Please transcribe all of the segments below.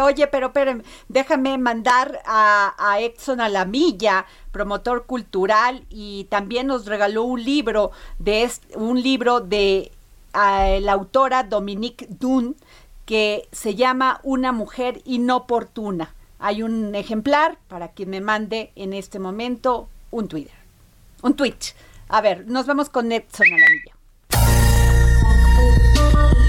Oye, pero, pero déjame mandar a, a Exxon a la milla, promotor cultural, y también nos regaló un libro de un libro de la autora Dominique Dunn que se llama Una mujer inoportuna. Hay un ejemplar para quien me mande en este momento un Twitter, un tweet. A ver, nos vamos con Edson a la milla.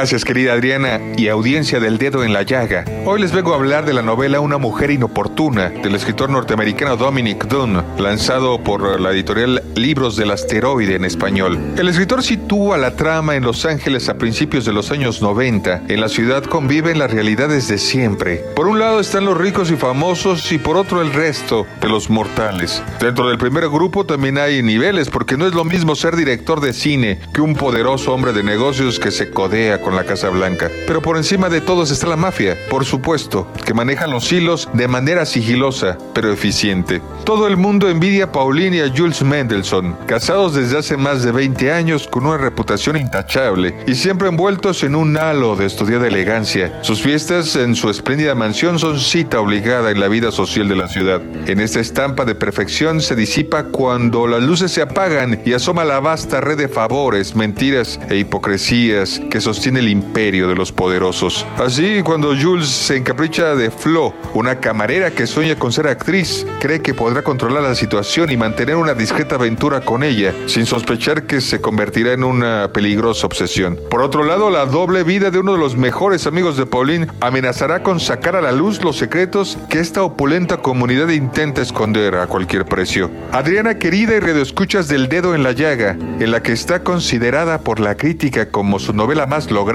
Gracias, querida Adriana y audiencia del dedo en la llaga. Hoy les vengo a hablar de la novela Una mujer inoportuna del escritor norteamericano Dominic Dunn, lanzado por la editorial Libros del Asteroide en español. El escritor sitúa la trama en Los Ángeles a principios de los años 90. En la ciudad conviven las realidades de siempre. Por un lado están los ricos y famosos y por otro el resto de los mortales. Dentro del primer grupo también hay niveles porque no es lo mismo ser director de cine que un poderoso hombre de negocios que se codea con la Casa Blanca. Pero por encima de todos está la mafia, por supuesto, que maneja los hilos de manera sigilosa, pero eficiente. Todo el mundo envidia a Pauline y a Jules Mendelssohn, casados desde hace más de 20 años con una reputación intachable y siempre envueltos en un halo de estudiada elegancia. Sus fiestas en su espléndida mansión son cita obligada en la vida social de la ciudad. En esta estampa de perfección se disipa cuando las luces se apagan y asoma la vasta red de favores, mentiras e hipocresías que sostienen el imperio de los poderosos. Así, cuando Jules se encapricha de Flo, una camarera que sueña con ser actriz, cree que podrá controlar la situación y mantener una discreta aventura con ella, sin sospechar que se convertirá en una peligrosa obsesión. Por otro lado, la doble vida de uno de los mejores amigos de Pauline amenazará con sacar a la luz los secretos que esta opulenta comunidad intenta esconder a cualquier precio. Adriana querida y redescuchas del dedo en la llaga, en la que está considerada por la crítica como su novela más lograda.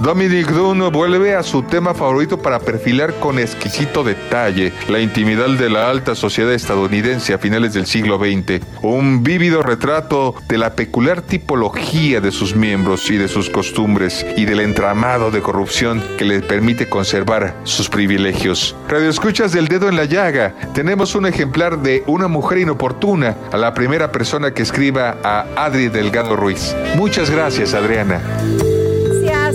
Dominic Dunn vuelve a su tema favorito para perfilar con exquisito detalle la intimidad de la alta sociedad estadounidense a finales del siglo XX. Un vívido retrato de la peculiar tipología de sus miembros y de sus costumbres y del entramado de corrupción que le permite conservar sus privilegios. Radio Escuchas del Dedo en la Llaga. Tenemos un ejemplar de Una mujer inoportuna a la primera persona que escriba a Adri Delgado Ruiz. Muchas gracias, Adriana.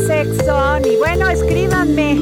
Y bueno, escríbanme.